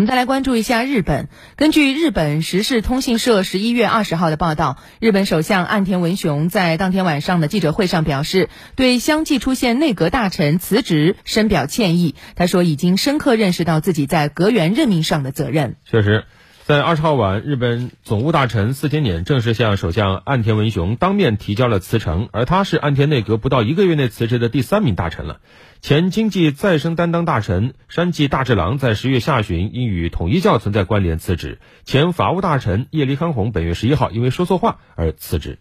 我们再来关注一下日本。根据日本时事通信社十一月二十号的报道，日本首相岸田文雄在当天晚上的记者会上表示，对相继出现内阁大臣辞职深表歉意。他说，已经深刻认识到自己在阁员任命上的责任。确实。在二十号晚，日本总务大臣四田稔正式向首相岸田文雄当面提交了辞呈，而他是岸田内阁不到一个月内辞职的第三名大臣了。前经济再生担当大臣山际大治郎在十月下旬因与统一教存在关联辞职，前法务大臣叶利康弘本月十一号因为说错话而辞职。